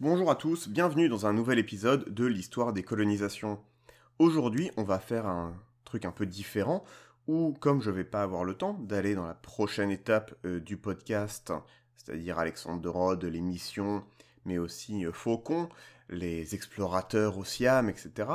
Bonjour à tous, bienvenue dans un nouvel épisode de l'histoire des colonisations. Aujourd'hui, on va faire un truc un peu différent où, comme je vais pas avoir le temps d'aller dans la prochaine étape euh, du podcast, c'est-à-dire Alexandre de Rhodes, les missions, mais aussi euh, Faucon, les explorateurs au Siam, etc.,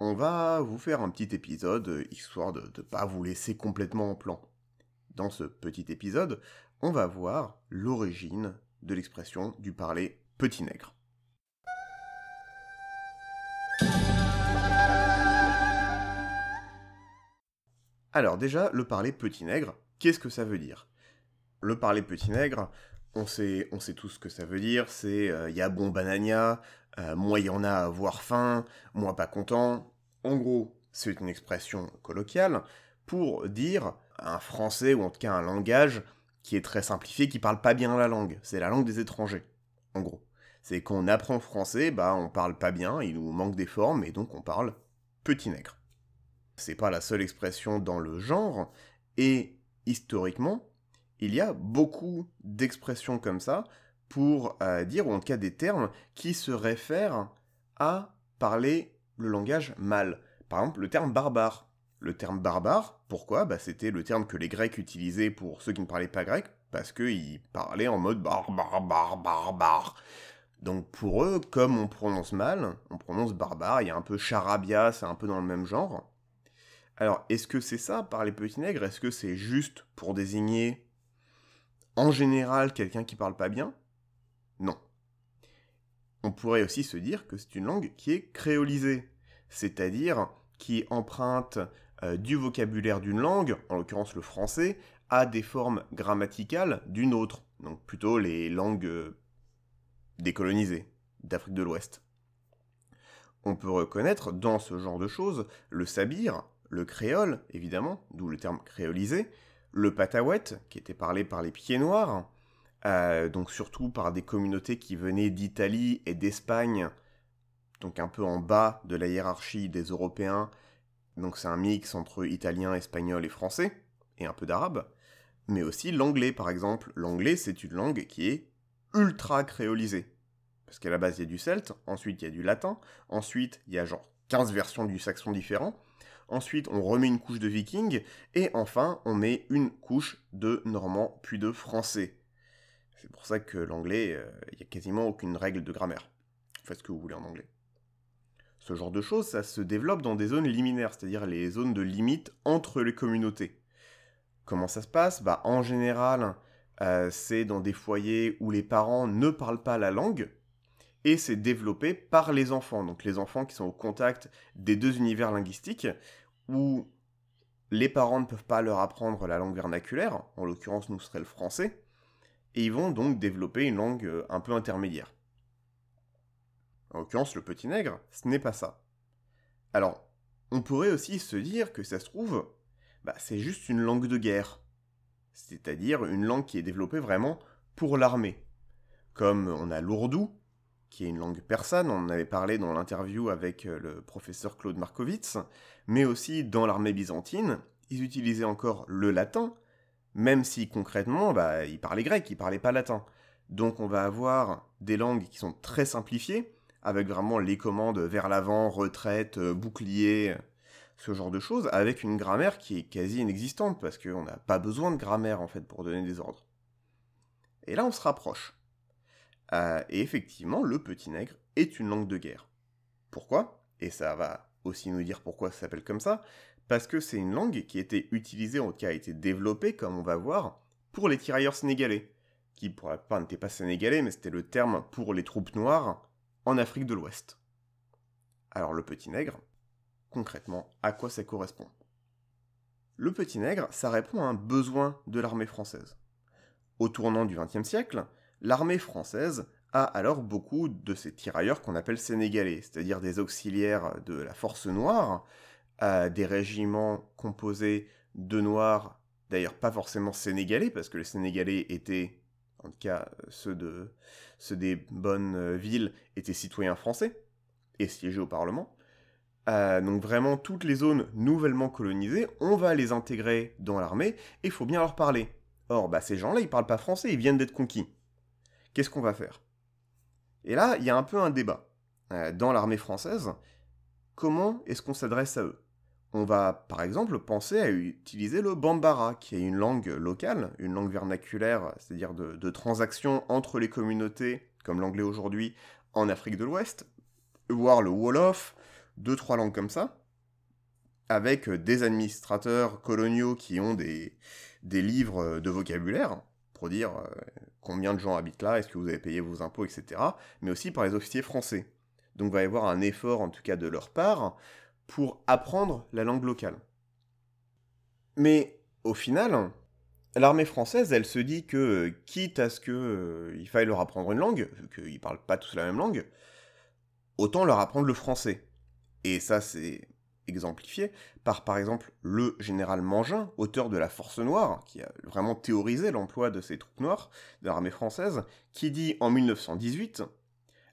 on va vous faire un petit épisode, euh, histoire de ne pas vous laisser complètement en plan. Dans ce petit épisode, on va voir l'origine de l'expression du parler petit nègre. Alors déjà, le parler petit nègre, qu'est-ce que ça veut dire? Le parler petit nègre, on sait, on tout ce que ça veut dire, c'est euh, y a bon banania, euh, moi y en a à avoir faim, moi pas content. En gros, c'est une expression colloquiale pour dire un français ou en tout cas un langage qui est très simplifié, qui parle pas bien la langue. C'est la langue des étrangers, en gros. C'est qu'on apprend français, bah on parle pas bien, il nous manque des formes, et donc on parle petit nègre. C'est pas la seule expression dans le genre, et historiquement, il y a beaucoup d'expressions comme ça pour euh, dire, ou en tout cas des termes, qui se réfèrent à parler le langage mal. Par exemple, le terme barbare. Le terme barbare, pourquoi? Bah, C'était le terme que les Grecs utilisaient pour ceux qui ne parlaient pas grec, parce qu'ils parlaient en mode barbare, barbare, barbare. Donc pour eux, comme on prononce mal, on prononce barbare, il y a un peu charabia, c'est un peu dans le même genre. Alors, est-ce que c'est ça, parler petit nègre Est-ce que c'est juste pour désigner, en général, quelqu'un qui parle pas bien? Non. On pourrait aussi se dire que c'est une langue qui est créolisée, c'est-à-dire qui emprunte euh, du vocabulaire d'une langue, en l'occurrence le français, à des formes grammaticales d'une autre, donc plutôt les langues décolonisées d'Afrique de l'Ouest. On peut reconnaître dans ce genre de choses le sabir, le créole, évidemment, d'où le terme créolisé, le patawet, qui était parlé par les pieds noirs, euh, donc surtout par des communautés qui venaient d'Italie et d'Espagne, donc un peu en bas de la hiérarchie des Européens, donc c'est un mix entre italien, espagnol et français, et un peu d'arabe, mais aussi l'anglais par exemple. L'anglais c'est une langue qui est ultra créolisée. Parce qu'à la base il y a du celte, ensuite il y a du latin, ensuite il y a genre 15 versions du saxon différents, ensuite on remet une couche de viking, et enfin on met une couche de normand puis de français. C'est pour ça que l'anglais, euh, il n'y a quasiment aucune règle de grammaire. Faites ce que vous voulez en anglais. Ce genre de choses, ça se développe dans des zones liminaires, c'est-à-dire les zones de limite entre les communautés. Comment ça se passe? Bah en général, euh, c'est dans des foyers où les parents ne parlent pas la langue, et c'est développé par les enfants, donc les enfants qui sont au contact des deux univers linguistiques, où les parents ne peuvent pas leur apprendre la langue vernaculaire, en l'occurrence nous serait le français, et ils vont donc développer une langue euh, un peu intermédiaire. En l'occurrence, le petit nègre, ce n'est pas ça. Alors, on pourrait aussi se dire que ça se trouve, bah, c'est juste une langue de guerre. C'est-à-dire une langue qui est développée vraiment pour l'armée. Comme on a l'ourdou, qui est une langue persane, on en avait parlé dans l'interview avec euh, le professeur Claude Markovitz, mais aussi dans l'armée byzantine, ils utilisaient encore le latin, même si concrètement, bah, ils parlaient grec, ils parlaient pas latin. Donc on va avoir des langues qui sont très simplifiées, avec vraiment les commandes vers l'avant, retraite, euh, bouclier, ce genre de choses, avec une grammaire qui est quasi inexistante, parce qu'on n'a pas besoin de grammaire en fait pour donner des ordres. Et là on se rapproche. Euh, et effectivement, le petit nègre est une langue de guerre. Pourquoi? Et ça va aussi nous dire pourquoi ça s'appelle comme ça, parce que c'est une langue qui a été utilisée, en tout cas a été développée, comme on va voir, pour les tirailleurs sénégalais, qui pour la plupart n'étaient pas sénégalais, mais c'était le terme pour les troupes noires en Afrique de l'Ouest. Alors le petit nègre, concrètement, à quoi ça correspond Le petit nègre, ça répond à un besoin de l'armée française. Au tournant du XXe siècle, l'armée française a alors beaucoup de ces tirailleurs qu'on appelle sénégalais, c'est-à-dire des auxiliaires de la force noire, des régiments composés de noirs, d'ailleurs pas forcément sénégalais, parce que les sénégalais étaient en tout cas ceux, de, ceux des bonnes villes, étaient citoyens français et siégeaient au Parlement. Euh, donc vraiment, toutes les zones nouvellement colonisées, on va les intégrer dans l'armée et il faut bien leur parler. Or, bah, ces gens-là, ils parlent pas français, ils viennent d'être conquis. Qu'est-ce qu'on va faire? Et là, il y a un peu un débat. Euh, dans l'armée française, comment est-ce qu'on s'adresse à eux? On va par exemple penser à utiliser le bambara, qui est une langue locale, une langue vernaculaire, c'est-à-dire de, de transaction entre les communautés, comme l'anglais aujourd'hui, en Afrique de l'Ouest, voire le Wolof, deux, trois langues comme ça, avec des administrateurs coloniaux qui ont des, des livres de vocabulaire, pour dire euh, combien de gens habitent là, est-ce que vous avez payé vos impôts, etc., mais aussi par les officiers français. Donc il va y avoir un effort, en tout cas de leur part, pour apprendre la langue locale. Mais au final, l'armée française, elle se dit que, quitte à ce qu'il euh, faille leur apprendre une langue, vu qu'ils ne parlent pas tous la même langue, autant leur apprendre le français. Et ça, c'est exemplifié par, par exemple, le général Mangin, auteur de La Force Noire, qui a vraiment théorisé l'emploi de ces troupes noires de l'armée française, qui dit en 1918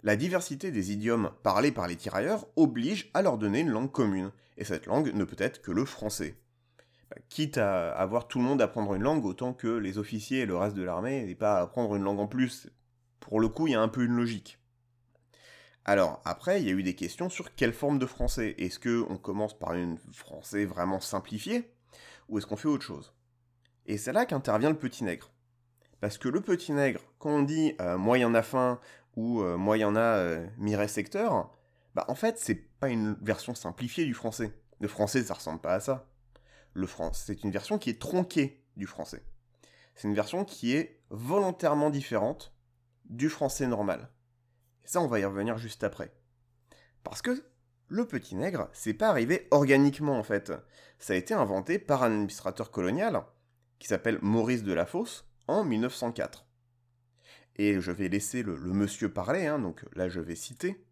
La diversité des idiomes parlés par les tirailleurs oblige à leur donner une langue commune, et cette langue ne peut être que le français. Bah, quitte à avoir tout le monde apprendre une langue, autant que les officiers et le reste de l'armée n'aient pas à apprendre une langue en plus. Pour le coup, il y a un peu une logique. Alors, après, il y a eu des questions sur quelle forme de français. Est-ce qu'on commence par une français vraiment simplifié ou est-ce qu'on fait autre chose? Et c'est là qu'intervient le petit nègre. Parce que le petit nègre, quand on dit euh, moi y en a faim ou euh, moi y en a euh, secteur, bah en fait, c'est pas une version simplifiée du français. Le français, ça ressemble pas à ça. Le français, c'est une version qui est tronquée du français. C'est une version qui est volontairement différente du français normal ça, on va y revenir juste après. Parce que le petit nègre, c'est pas arrivé organiquement en fait. Ça a été inventé par un administrateur colonial qui s'appelle Maurice de la Fosse en 1904. Et je vais laisser le, monsieur parler, hein, donc là je vais citer.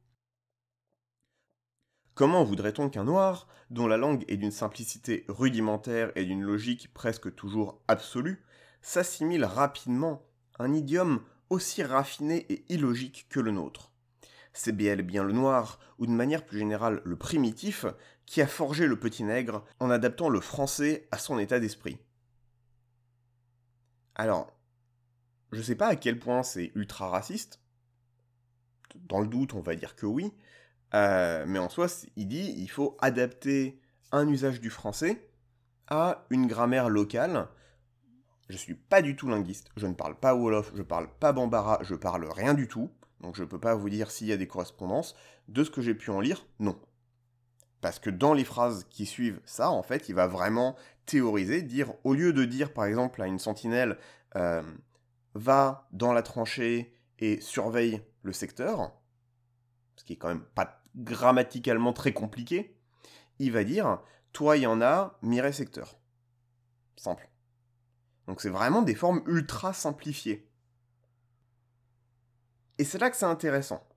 Comment voudrait-on qu'un noir, dont la langue est d'une simplicité rudimentaire et d'une logique presque toujours absolue, s'assimile rapidement un idiome aussi raffiné et illogique que le nôtre. C'est bien, bien le noir, ou de manière plus générale le primitif, qui a forgé le petit nègre en adaptant le français à son état d'esprit. Alors, je sais pas à quel point c'est ultra raciste. Dans le doute, on va dire que oui. Euh, mais en soi, il dit il faut adapter un usage du français à une grammaire locale je suis pas du tout linguiste, je ne parle pas Wolof, je parle pas Bambara, je parle rien du tout, donc je peux pas vous dire s'il y a des correspondances. De ce que j'ai pu en lire, non. Parce que dans les phrases qui suivent ça, en fait, il va vraiment théoriser, dire, au lieu de dire par exemple à une sentinelle, euh, va dans la tranchée et surveille le secteur, ce qui est quand même pas grammaticalement très compliqué, il va dire, toi il y en a, Mireille secteur. Simple. Donc c'est vraiment des formes ultra simplifiées. Et c'est là que c'est intéressant.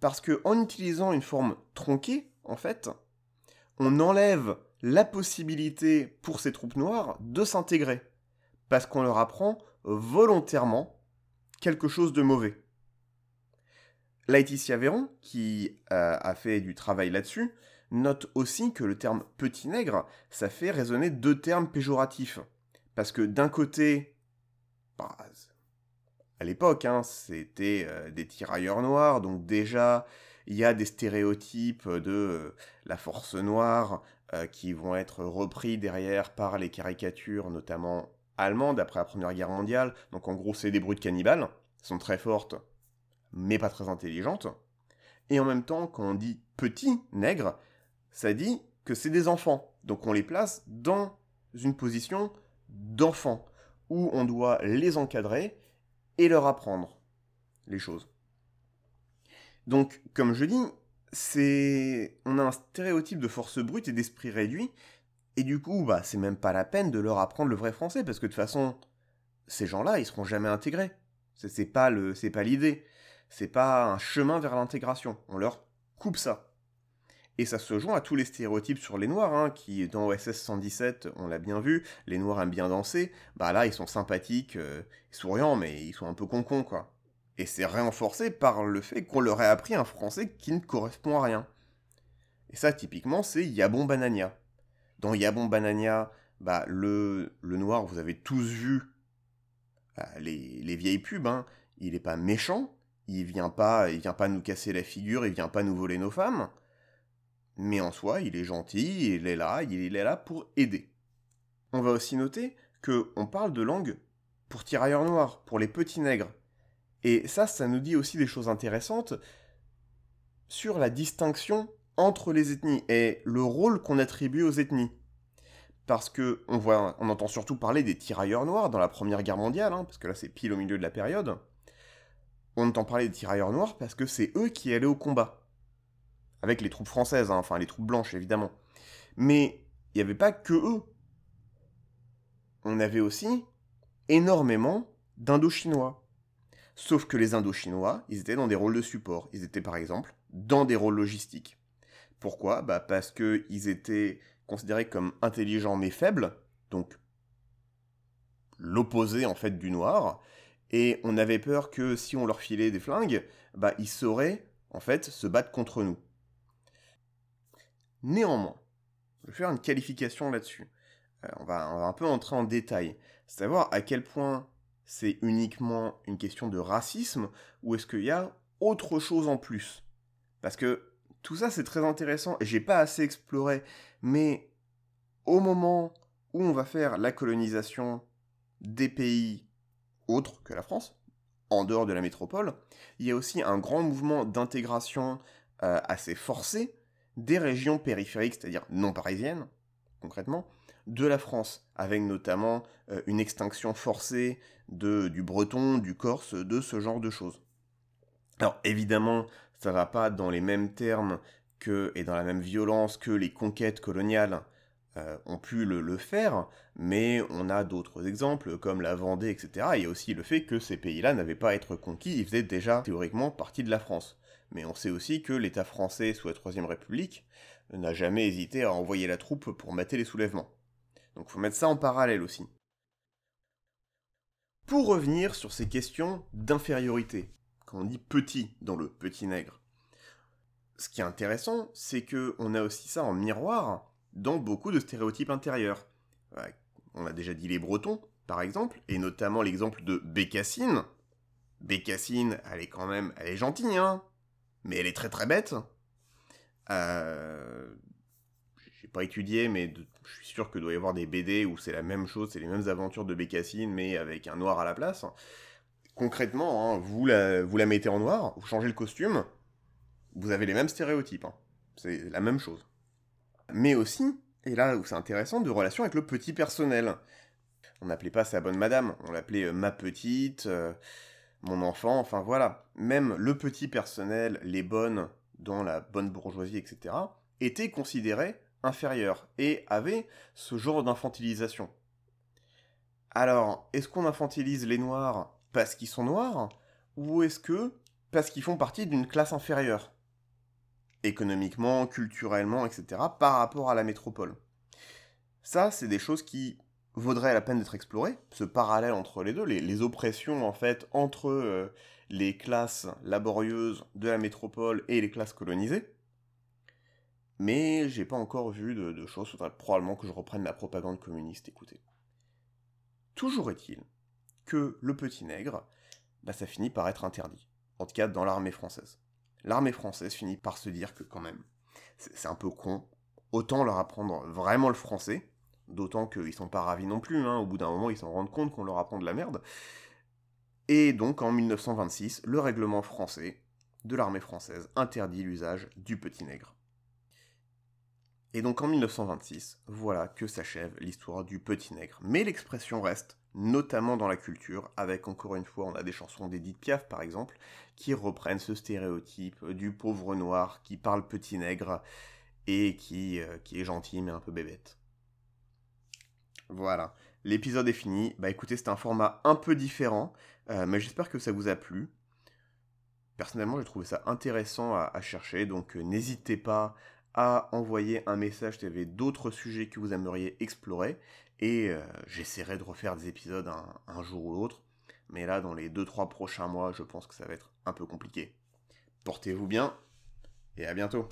Parce que en utilisant une forme tronquée, en fait, on enlève la possibilité pour ces troupes noires de s'intégrer. Parce qu'on leur apprend volontairement quelque chose de mauvais. Laetitia Véron, qui euh, a fait du travail là-dessus, note aussi que le terme petit nègre, ça fait résonner deux termes péjoratifs. Parce que d'un côté, bah, à l'époque, hein, c'était euh, des tirailleurs noirs, donc déjà, il y a des stéréotypes de euh, la force noire euh, qui vont être repris derrière par les caricatures, notamment allemandes après la Première Guerre mondiale. Donc en gros, c'est des brutes cannibales, sont très fortes, mais pas très intelligentes. Et en même temps, quand on dit petit nègre, ça dit que c'est des enfants. Donc on les place dans une position d'enfants, où on doit les encadrer et leur apprendre les choses. Donc, comme je dis, c'est on a un stéréotype de force brute et d'esprit réduit, et du coup, bah, c'est même pas la peine de leur apprendre le vrai français, parce que de toute façon, ces gens-là, ils seront jamais intégrés. C'est pas le, c'est pas l'idée. C'est pas un chemin vers l'intégration. On leur coupe ça. Et ça se joint à tous les stéréotypes sur les noirs, hein, qui dans OSS 117, on l'a bien vu, les noirs aiment bien danser, bah là ils sont sympathiques, euh, souriants, mais ils sont un peu concons quoi. Et c'est renforcé par le fait qu'on leur ait appris un français qui ne correspond à rien. Et ça typiquement c'est Yabon Banania. Dans Yabon Banania, bah le, le noir, vous avez tous vu les, les, vieilles pubs, hein, il est pas méchant, il vient pas, il vient pas nous casser la figure, il vient pas nous voler nos femmes. Mais en soi, il est gentil, il est là, il est là pour aider. On va aussi noter que on parle de langue pour tirailleurs noirs, pour les petits nègres. Et ça, ça nous dit aussi des choses intéressantes sur la distinction entre les ethnies et le rôle qu'on attribue aux ethnies. Parce que on, voit, on entend surtout parler des tirailleurs noirs dans la Première Guerre mondiale, hein, parce que là c'est pile au milieu de la période. On entend parler des tirailleurs noirs parce que c'est eux qui allaient au combat. Avec les troupes françaises, hein, enfin les troupes blanches évidemment. Mais il n'y avait pas que eux. On avait aussi énormément d'Indochinois. Sauf que les Indochinois, ils étaient dans des rôles de support. Ils étaient par exemple dans des rôles logistiques. Pourquoi? Bah Parce qu'ils étaient considérés comme intelligents mais faibles, donc l'opposé en fait du noir, et on avait peur que si on leur filait des flingues, bah ils sauraient en fait se battre contre nous. Néanmoins, je vais faire une qualification là-dessus. Euh, on, va, on va un peu entrer en détail, savoir à quel point c'est uniquement une question de racisme ou est-ce qu'il y a autre chose en plus Parce que tout ça c'est très intéressant et j'ai pas assez exploré, mais au moment où on va faire la colonisation des pays autres que la France, en dehors de la métropole, il y a aussi un grand mouvement d'intégration euh, assez forcé des régions périphériques, c'est-à-dire non parisiennes, concrètement, de la France, avec notamment euh, une extinction forcée du breton, du corse, de ce genre de choses. Alors évidemment, ça va pas dans les mêmes termes que et dans la même violence que les conquêtes coloniales euh, ont pu le, faire, mais on a d'autres exemples comme la Vendée, etc. Il y a aussi le fait que ces pays-là n'avaient pas à être conquis, ils faisaient déjà théoriquement partie de la France. Mais on sait aussi que l'État français sous la Troisième République n'a jamais hésité à envoyer la troupe pour mater les soulèvements. Donc faut mettre ça en parallèle aussi. Pour revenir sur ces questions d'infériorité, quand on dit petit dans le petit nègre. Ce qui est intéressant, c'est que on a aussi ça en miroir dans beaucoup de stéréotypes intérieurs. On a déjà dit les Bretons, par exemple, et notamment l'exemple de Bécassine. Bécassine, elle est quand même, elle est gentille, hein, mais elle est très très bête. Euh, j'ai pas étudié, mais je suis sûr que doit y avoir des BD où c'est la même chose, c'est les mêmes aventures de Bécassine, mais avec un noir à la place concrètement, hein, vous, la, mettez en noir, vous changez le costume, vous avez les mêmes stéréotypes. Hein. C'est la même chose. Mais aussi, et là où c'est intéressant, de relation avec le petit personnel. On n'appelait pas sa bonne madame, on l'appelait euh, ma petite, euh, mon enfant, enfin voilà. Même le petit personnel, les bonnes dans la bonne bourgeoisie, etc., étaient considérés inférieurs et avaient ce genre d'infantilisation. Alors, est-ce qu'on infantilise les noirs parce qu'ils sont noirs ou est-ce que parce qu'ils font partie d'une classe inférieure? Économiquement, culturellement, etc., par rapport à la métropole. Ça, c'est des choses qui vaudraient la peine d'être explorées, ce parallèle entre les deux, les, oppressions en fait entre euh, les classes laborieuses de la métropole et les classes colonisées. Mais j'ai pas encore vu de, de choses, faudrait probablement que je reprenne ma propagande communiste, écoutez. Toujours est-il que le petit nègre, bah, ça finit par être interdit. En tout cas, dans l'armée française. L'armée française finit par se dire que quand même, c'est un peu con, autant leur apprendre vraiment le français, d'autant qu'ils sont pas ravis non plus, hein. au bout d'un moment ils s'en rendent compte qu'on leur apprend de la merde. Et donc en 1926, le règlement français de l'armée française interdit l'usage du petit nègre. Et donc en 1926, voilà que s'achève l'histoire du petit nègre. Mais l'expression reste, notamment dans la culture, avec encore une fois, on a des chansons d'Edith Piaf par exemple, qui reprennent ce stéréotype du pauvre noir qui parle petit nègre et qui, euh, qui est gentil mais un peu bébête. Voilà, l'épisode est fini. Bah écoutez, c'est un format un peu différent, euh, mais j'espère que ça vous a plu. Personnellement, j'ai trouvé ça intéressant à, chercher, donc euh, n'hésitez pas à envoyer un message s'il y avait d'autres sujets que vous aimeriez explorer. Et euh, j'essaierai de refaire des épisodes un, jour ou l'autre. Mais là, dans les 2-3 prochains mois, je pense que ça va être un peu compliqué. Portez-vous bien et à bientôt.